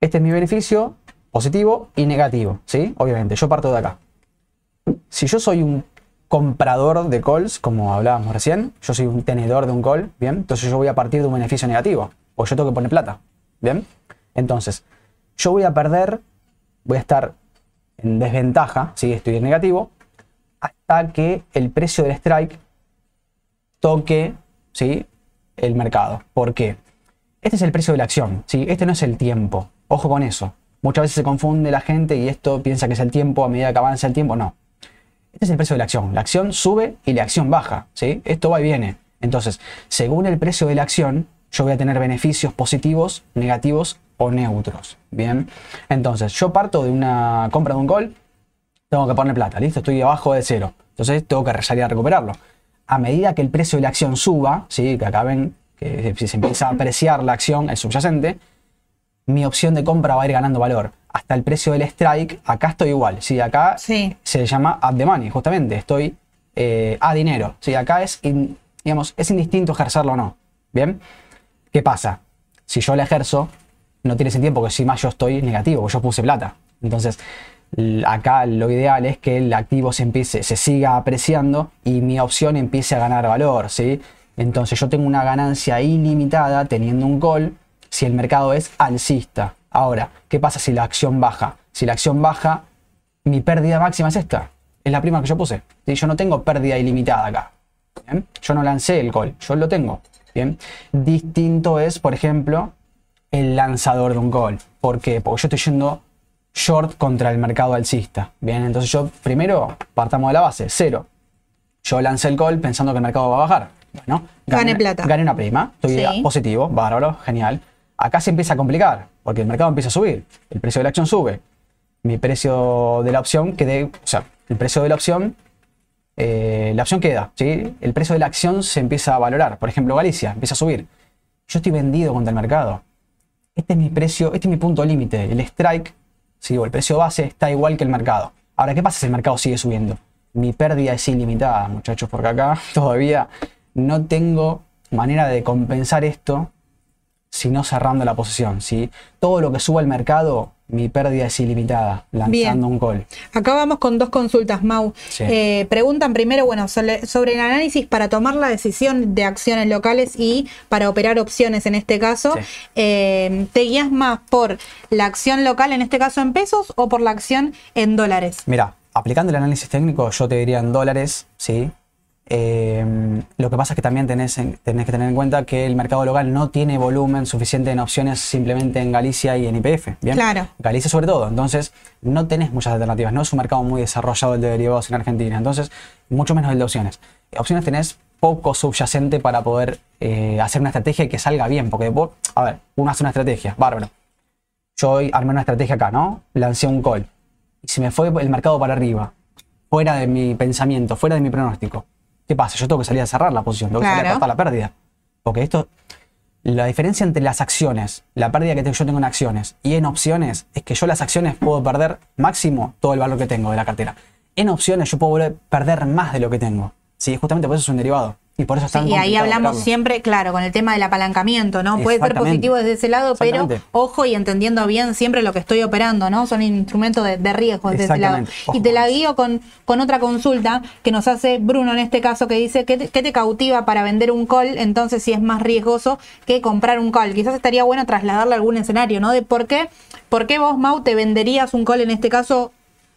Este es mi beneficio positivo y negativo, ¿sí? Obviamente, yo parto de acá. Si yo soy un comprador de calls, como hablábamos recién, yo soy un tenedor de un call, ¿bien? Entonces yo voy a partir de un beneficio negativo, porque yo tengo que poner plata, ¿bien? Entonces, yo voy a perder, voy a estar en desventaja, ¿sí? Estoy en negativo, hasta que el precio del strike toque ¿sí? el mercado. ¿Por qué? Este es el precio de la acción, ¿sí? este no es el tiempo. Ojo con eso. Muchas veces se confunde la gente y esto piensa que es el tiempo a medida que avanza el tiempo. No. Este es el precio de la acción. La acción sube y la acción baja. ¿sí? Esto va y viene. Entonces, según el precio de la acción, yo voy a tener beneficios positivos, negativos o neutros. Bien. Entonces, yo parto de una compra de un call, tengo que poner plata, ¿listo? Estoy abajo de cero. Entonces tengo que salir a recuperarlo. A medida que el precio de la acción suba, ¿sí? que acá ven que si se empieza a apreciar la acción, el subyacente, mi opción de compra va a ir ganando valor. Hasta el precio del strike, acá estoy igual. ¿sí? Acá Sí. se llama at the money, justamente. Estoy eh, a dinero. ¿sí? Acá es, in- digamos, es indistinto ejercerlo o no. ¿Bien? ¿Qué pasa? Si yo la ejerzo, no tiene sentido porque si más yo estoy negativo, porque yo puse plata. Entonces, acá lo ideal es que el activo se empiece, se siga apreciando y mi opción empiece a ganar valor, ¿sí? Entonces yo tengo una ganancia ilimitada teniendo un call si el mercado es alcista. Ahora, ¿qué pasa si la acción baja? Si la acción baja, mi pérdida máxima es esta. Es la prima que yo puse. ¿sí? Yo no tengo pérdida ilimitada acá. ¿bien? Yo no lancé el call, yo lo tengo. Bien, distinto es, por ejemplo, el lanzador de un call. ¿Por qué? Porque yo estoy yendo short contra el mercado alcista. Bien, entonces yo primero partamos de la base, cero. Yo lancé el call pensando que el mercado va a bajar. Bueno, Gane plata. Gane una prima, estoy Sí. positivo, bárbaro, genial. Acá se empieza a complicar, porque el mercado empieza a subir, el precio de la acción sube. Mi precio de la opción quedé, o sea, el precio de la opción, eh, la opción queda, ¿sí? El precio de la acción se empieza a valorar. Por ejemplo, Galicia empieza a subir. Yo estoy vendido contra el mercado. Este es mi precio, este es mi punto límite. El strike, ¿sí? o el precio base, está igual que el mercado. Ahora, ¿qué pasa si el mercado sigue subiendo? Mi pérdida es ilimitada, muchachos, porque acá todavía no tengo manera de compensar esto sino cerrando la posición. ¿sí? Todo lo que suba el mercado, mi pérdida es ilimitada, lanzando Bien. un call. Acá vamos con dos consultas, Mau. Sí. Eh, preguntan primero, bueno, sobre, sobre el análisis para tomar la decisión de acciones locales y para operar opciones en este caso. Sí. Eh, ¿Te guías más por la acción local, en este caso en pesos, o por la acción en dólares? Mira, aplicando el análisis técnico, yo te diría en dólares, ¿sí? Eh, lo que pasa es que también tenés, en- tenés que tener en cuenta que el mercado local no tiene volumen suficiente en opciones simplemente en Galicia y en IPF. ¿bien? Claro. Galicia sobre todo. Entonces, no tenés muchas alternativas. No es un mercado muy desarrollado el de derivados en Argentina. Entonces, mucho menos el de opciones. Opciones tenés poco subyacente para poder eh, hacer una estrategia y que salga bien. Porque vos, a ver, uno hace una estrategia, bárbaro. Yo hoy armé una estrategia acá, ¿no? Lancé un call. Y si me fue el mercado para arriba, fuera de mi pensamiento, fuera de mi pronóstico, ¿qué pasa? Yo tengo que salir a cerrar la posición, tengo que salir a cortar la pérdida. Porque esto, la diferencia entre las acciones, la pérdida que yo tengo en acciones y en opciones, es que yo las acciones puedo perder máximo todo el valor que tengo de la cartera. En opciones yo puedo volver a perder más de lo que tengo. Sí, justamente por eso es un derivado. Y por eso es tan Sí, y ahí hablamos siempre, claro, con el tema del apalancamiento, ¿no? Puede ser positivo desde ese lado, pero ojo y entendiendo bien siempre lo que estoy operando, ¿no? Son instrumentos de, de riesgo desde ese lado. Ojo Y te la guío con, con otra consulta que nos hace Bruno en este caso, que dice, ¿qué te, qué te cautiva para vender un call? Entonces, si es más riesgoso que comprar un call. Quizás estaría bueno trasladarle a algún escenario, ¿no? De por qué, por qué vos, Mau, te venderías un call en este caso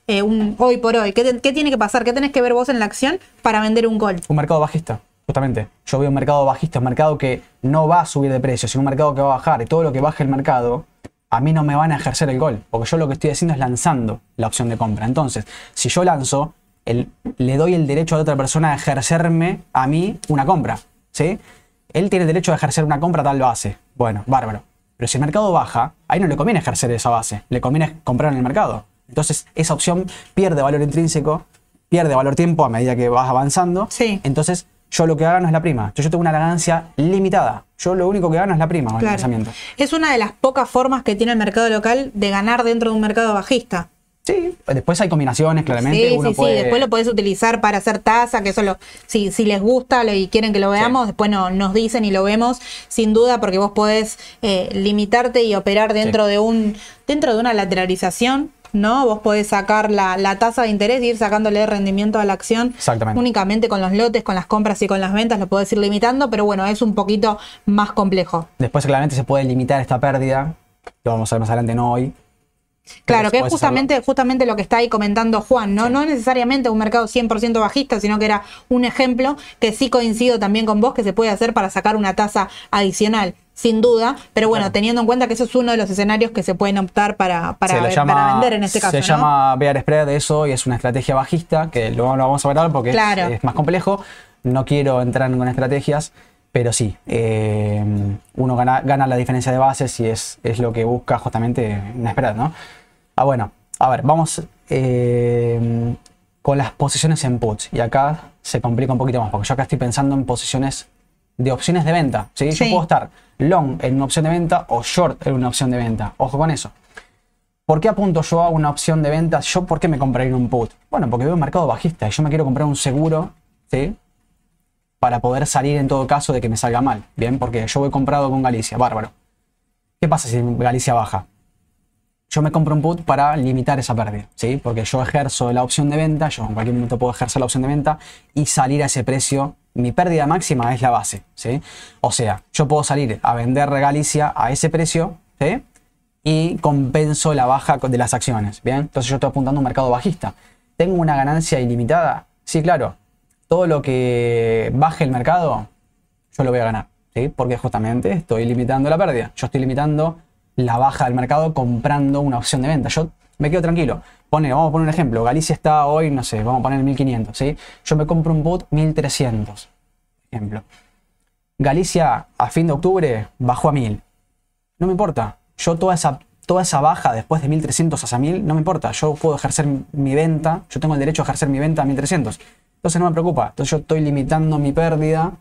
eh, un, hoy por hoy. ¿Qué, te- qué tiene que pasar? ¿Qué tenés que ver vos en la acción para vender un call? Un mercado bajista, justamente. Yo veo un mercado bajista, un mercado que no va a subir de precio, sino un mercado que va a bajar. Y todo lo que baje el mercado, a mí no me van a ejercer el gol. Porque yo lo que estoy haciendo es lanzando la opción de compra. Entonces, si yo lanzo, el- le doy el derecho a la otra persona a ejercerme a mí una compra. ¿Sí? Él tiene el derecho a ejercer una compra a tal base. Bueno, bárbaro. Pero si el mercado baja, ahí no le conviene ejercer esa base. Le conviene comprar en el mercado. Entonces, esa opción pierde valor intrínseco, pierde valor tiempo a medida que vas avanzando. Sí. Entonces, yo lo que gano es la prima. Entonces, yo tengo una ganancia limitada. Yo lo único que gano es la prima con el Claro. lanzamiento. Es una de las pocas formas que tiene el mercado local de ganar dentro de un mercado bajista. Sí, después hay combinaciones, claramente. Sí, Uno sí, puede- sí. Después lo podés utilizar para hacer tasa, que eso lo, si, si les gusta y quieren que lo veamos, después no, nos dicen y lo vemos, sin duda, porque vos podés eh, limitarte y operar dentro de un, dentro de una lateralización. ¿No? Vos podés sacar la, la tasa de interés y ir sacándole rendimiento a la acción Exactamente. únicamente con los lotes, con las compras y con las ventas, lo podés ir limitando, pero bueno, es un poquito más complejo. Después, claramente, se puede limitar esta pérdida. Lo vamos a ver más adelante, no hoy. Claro, que es justamente, justamente lo que está ahí comentando Juan, ¿no? No necesariamente un mercado 100% bajista, sino que era un ejemplo que sí coincido también con vos que se puede hacer para sacar una tasa adicional, sin duda, pero bueno, Claro. teniendo en cuenta que eso es uno de los escenarios que se pueden optar para, para, ver- llama, para vender en este caso, se ¿no? llama Bear Spread eso y es una estrategia bajista que lo, lo vamos a ver ahora porque es- Claro. es, más complejo. No quiero entrar con estrategias, pero sí, eh, uno gana, gana la diferencia de bases y es, es lo que busca justamente una spread, ¿no? Ah, bueno, a ver, vamos eh, con las posiciones en puts y acá se complica un poquito más porque yo acá estoy pensando en posiciones de opciones de venta, ¿sí? Yo Sí. puedo estar long en una opción de venta o short en una opción de venta. Ojo con eso. ¿Por qué apunto yo a una opción de venta? ¿Yo por qué me compraría un put? Bueno, porque veo un mercado bajista y yo me quiero comprar un seguro, ¿sí? Para poder salir en todo caso de que me salga mal, ¿bien? Porque yo voy comprado con Galicia, bárbaro. ¿Qué pasa si Galicia baja? Yo me compro un put para limitar esa pérdida, ¿sí? Porque yo ejerzo la opción de venta, yo en cualquier momento puedo ejercer la opción de venta y salir a ese precio. Mi pérdida máxima es la base, ¿sí? O sea, yo puedo salir a vender Galicia a ese precio, y compenso la baja de las acciones. Bien, entonces yo estoy apuntando a un mercado bajista. ¿Tengo una ganancia ilimitada? Sí, claro. Todo lo que baje el mercado, yo lo voy a ganar. ¿sí? Porque justamente estoy limitando la pérdida. Yo estoy limitando la baja del mercado comprando una opción de venta. Yo me quedo tranquilo. Pone, vamos a poner un ejemplo. Galicia está hoy, no sé, vamos a poner 1500, ¿sí? Yo me compro un put 1300, ejemplo. Galicia a fin de octubre bajó a 1000. No me importa. Yo toda esa, toda esa baja después de 1300 hasta 1000, no me importa. Yo puedo ejercer mi venta, yo tengo el derecho a ejercer mi venta a 1300. Entonces no me preocupa. Entonces yo estoy limitando mi pérdida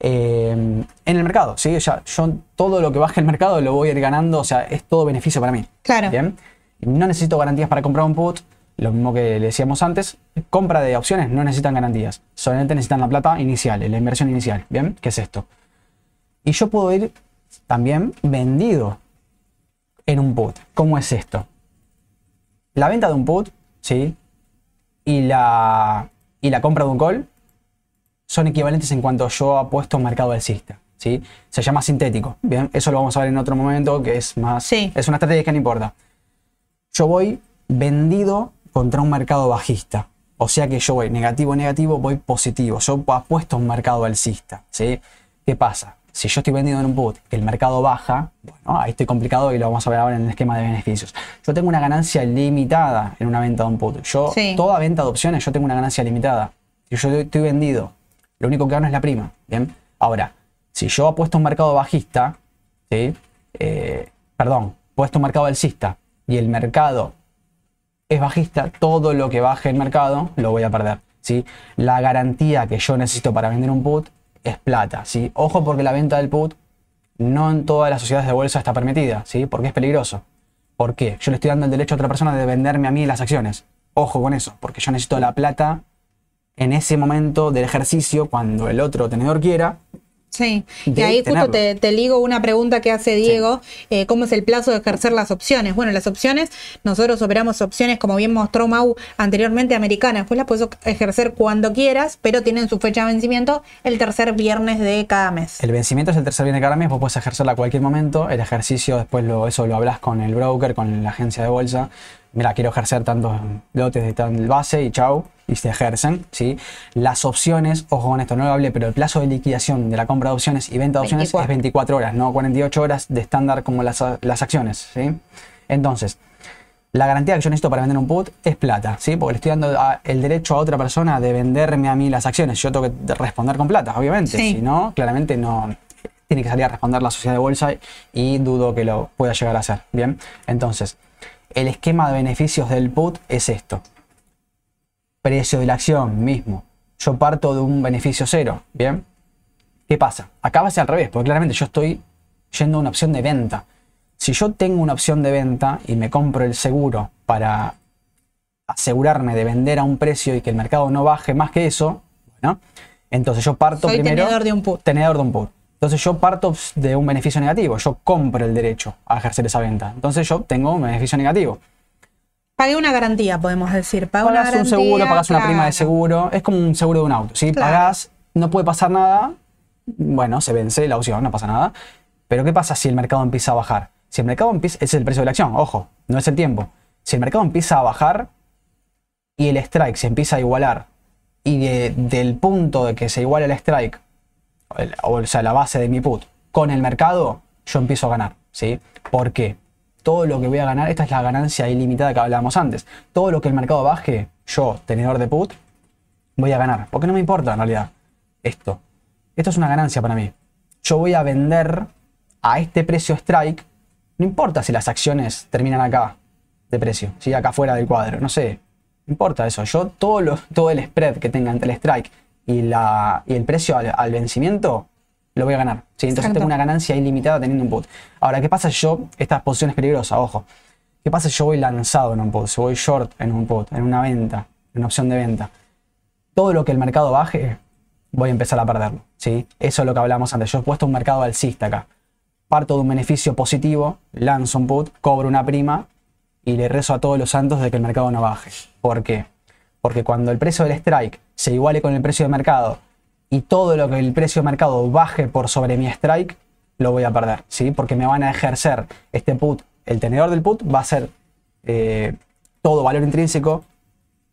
eh, en el mercado. ¿sí? Ya, yo todo lo que baje el mercado lo voy a ir ganando, o sea, es todo beneficio para mí. Claro. ¿Bien? No necesito garantías para comprar un put, lo mismo que le decíamos antes. Compra de opciones no necesitan garantías, solamente necesitan la plata inicial, la inversión inicial. ¿Bien? ¿Qué es esto? Y yo puedo ir también vendido en un put. ¿Cómo es esto? La venta de un put, ¿sí? Y la, y la compra de un call son equivalentes en cuanto yo apuesto a un mercado alcista. ¿sí? Se llama sintético. Bien, eso lo vamos a ver en otro momento, que es más. Sí. Es una estrategia que no importa. Yo voy vendido contra un mercado bajista. O sea que yo voy negativo, negativo, voy positivo. Yo apuesto un mercado alcista. ¿sí? ¿Qué pasa? Si yo estoy vendido en un put, que el mercado baja, bueno, ahí estoy complicado y lo vamos a ver ahora en el esquema de beneficios. Yo tengo una ganancia limitada en una venta de un put. Yo, Sí. toda venta de opciones, yo tengo una ganancia limitada. Si yo estoy vendido, lo único que gano es la prima. Bien. Ahora, si yo apuesto un mercado bajista, ¿sí? Eh, perdón, puesto un mercado alcista y el mercado es bajista, todo lo que baje el mercado lo voy a perder. ¿sí? La garantía que yo necesito para vender un put es plata. ¿sí? Ojo porque la venta del put no en todas las sociedades de bolsa está permitida, ¿sí? porque es peligroso. ¿Por qué? Yo le estoy dando el derecho a otra persona de venderme a mí las acciones. Ojo con eso, porque yo necesito la plata en ese momento del ejercicio cuando el otro tenedor quiera. Sí, y ahí justo te, te ligo una pregunta que hace Diego, eh, ¿cómo es el plazo de ejercer las opciones? Bueno, las opciones, nosotros operamos opciones, como bien mostró Mau anteriormente, americanas, pues las puedes ejercer cuando quieras, pero tienen su fecha de vencimiento el tercer viernes de cada mes. El vencimiento es el tercer viernes de cada mes, vos puedes ejercerla a cualquier momento. El ejercicio después lo, eso lo hablas con el broker, con la agencia de bolsa. Mira, quiero ejercer tantos lotes de tal base y chau, y se ejercen. ¿sí? Las opciones, ojo con esto, no lo hablé, pero el plazo de liquidación de la compra de opciones y venta de opciones 24. es 24 horas, no 48 horas de estándar como las, las acciones. ¿sí? Entonces, la garantía que yo necesito para vender un put es plata, ¿sí? Porque le estoy dando a- el derecho a otra persona de venderme a mí las acciones. Yo tengo que responder con plata, obviamente. Sí. Si no, claramente no tiene que salir a responder la sociedad de bolsa y dudo que lo pueda llegar a hacer. Bien, entonces, el esquema de beneficios del put es esto. Precio de la acción mismo. Yo parto de un beneficio cero. Bien, ¿qué pasa? Acá va a ser al revés, porque claramente yo estoy yendo a una opción de venta. Si yo tengo una opción de venta y me compro el seguro para asegurarme de vender a un precio y que el mercado no baje más que eso, bueno, entonces yo parto Soy primero tenedor de un put. tenedor de un put. Entonces yo parto de un beneficio negativo, yo compro el derecho a ejercer esa venta. Entonces yo tengo un beneficio negativo. Pagué una garantía, podemos decir. Una Pagas un seguro, pagas una prima de claro. seguro, es como un seguro de un auto. Si Claro. pagás, no puede pasar nada, bueno, se vence la opción, no pasa nada. Pero ¿qué pasa si el mercado empieza a bajar? Si el mercado empieza, ese es el precio de la acción, ojo, no es el tiempo. Si el mercado empieza a bajar y el strike se empieza a igualar y de- del punto de que se iguala el strike, o sea, la base de mi put, con el mercado, yo empiezo a ganar, ¿sí? ¿Por qué? Todo lo que voy a ganar, esta es la ganancia ilimitada que hablábamos antes. Todo lo que el mercado baje, yo, tenedor de put, voy a ganar. Porque no me importa en realidad esto. Esto es una ganancia para mí. Yo voy a vender a este precio strike. No importa si las acciones terminan acá de precio, si acá fuera del cuadro, no sé. No importa eso. Yo todo, lo- todo el spread que tenga entre el strike y, la, y el precio al, al vencimiento lo voy a ganar. ¿sí? Entonces Exacto. tengo una ganancia ilimitada teniendo un put. Ahora, ¿qué pasa si yo, esta posición es peligrosa, ojo. ¿Qué pasa si yo voy lanzado en un put? Si voy short en un put, en una venta, en una opción de venta todo lo que el mercado baje, voy a empezar a perderlo. ¿sí? Eso es lo que hablábamos antes. Yo he puesto un mercado alcista acá. Parto de un beneficio positivo, lanzo un put, cobro una prima y le rezo a todos los santos de que el mercado no baje. ¿Por qué? Porque cuando el precio del strike se iguale con el precio de mercado y todo lo que el precio de mercado baje por sobre mi strike, lo voy a perder. ¿sí? Porque me van a ejercer este put. El tenedor del put va a ser eh, todo valor intrínseco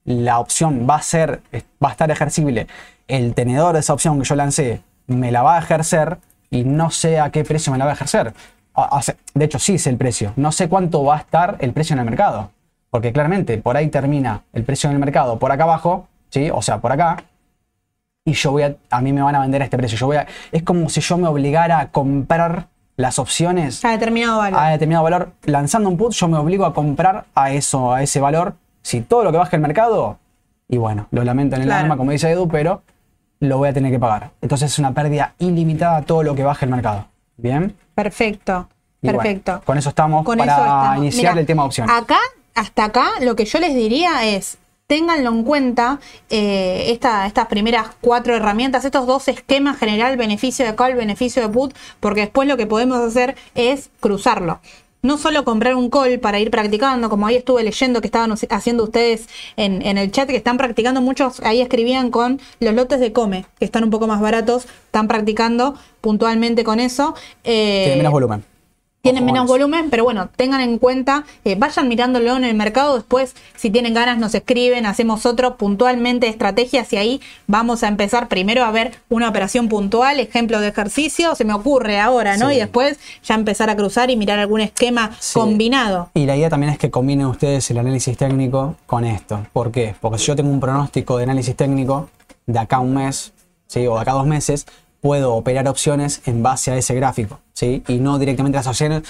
la opción va a ser, va a estar ejercible el tenedor de esa opción que yo lancé me la va a ejercer y no sé a qué precio me la va a ejercer. De hecho, sí sé el precio. No sé cuánto va a estar el precio en el mercado. Porque claramente por ahí termina el precio en el mercado por acá abajo, ¿sí? O sea, por acá. Y yo voy a, a mí me van a vender a este precio. Yo voy a, es como si yo me obligara a comprar las opciones A determinado valor. a determinado valor. Lanzando un put, yo me obligo a comprar a eso, a ese valor. Si todo lo que baje el mercado, y bueno, lo lamento en el Claro. alma, como dice Edu, pero lo voy a tener que pagar. Entonces es una pérdida ilimitada todo lo que baje el mercado. ¿Bien? Perfecto. Y bueno, Perfecto. con eso estamos Con para eso estamos. iniciar el tema de opciones. Acá, hasta acá, lo que yo les diría es, ténganlo en cuenta, eh, esta- estas primeras cuatro herramientas, estos dos esquemas general, beneficio de call, beneficio de put, porque después lo que podemos hacer es cruzarlo. No solo comprar un call para ir practicando, como ahí estuve leyendo que estaban haciendo ustedes en, en el chat, que están practicando muchos, ahí escribían con los lotes de come, que están un poco más baratos, están practicando puntualmente con eso. Eh, menos volumen. Tienen menos volumen, pero bueno, tengan en cuenta, eh, vayan mirándolo en el mercado, después si tienen ganas nos escriben, hacemos otro puntualmente estrategias y ahí vamos a empezar primero a ver una operación puntual, ejemplo de ejercicio, se me ocurre ahora, ¿no? Sí. Y después ya empezar a cruzar y mirar algún esquema Sí. combinado. Y la idea también es que combinen ustedes el análisis técnico con esto. ¿Por qué? Porque si yo tengo un pronóstico de análisis técnico de acá a un mes, ¿sí? o de acá a dos meses, puedo operar opciones en base a ese gráfico, ¿sí? y no directamente las acciones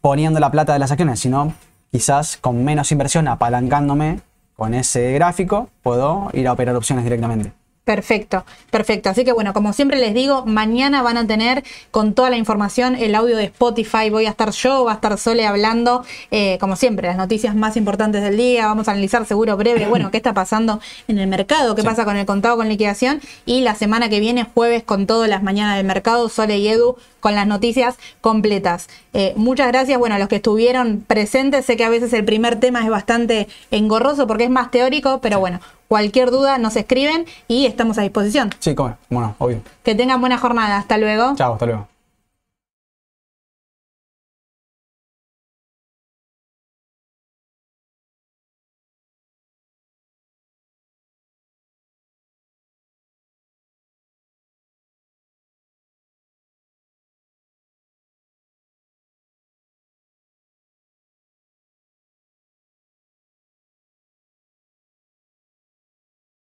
poniendo la plata de las acciones, sino quizás con menos inversión, apalancándome con ese gráfico, puedo ir a operar opciones directamente. Perfecto, perfecto. Así que bueno, como siempre les digo, mañana van a tener con toda la información el audio de Spotify. Voy a estar yo, va a estar Sole hablando, eh, como siempre, las noticias más importantes del día. Vamos a analizar seguro breve, bueno, qué está pasando en el mercado, qué Sí. pasa con el contado con liquidación. Y la semana que viene, jueves, con todas las mañanas del mercado, Sole y Edu con las noticias completas. Eh, muchas gracias, bueno, a los que estuvieron presentes. Sé que a veces el primer tema es bastante engorroso porque es más teórico, pero bueno, cualquier duda nos escriben y estamos a disposición. Sí, come. Bueno, obvio. Que tengan buena jornada. Hasta luego. Chao, hasta luego.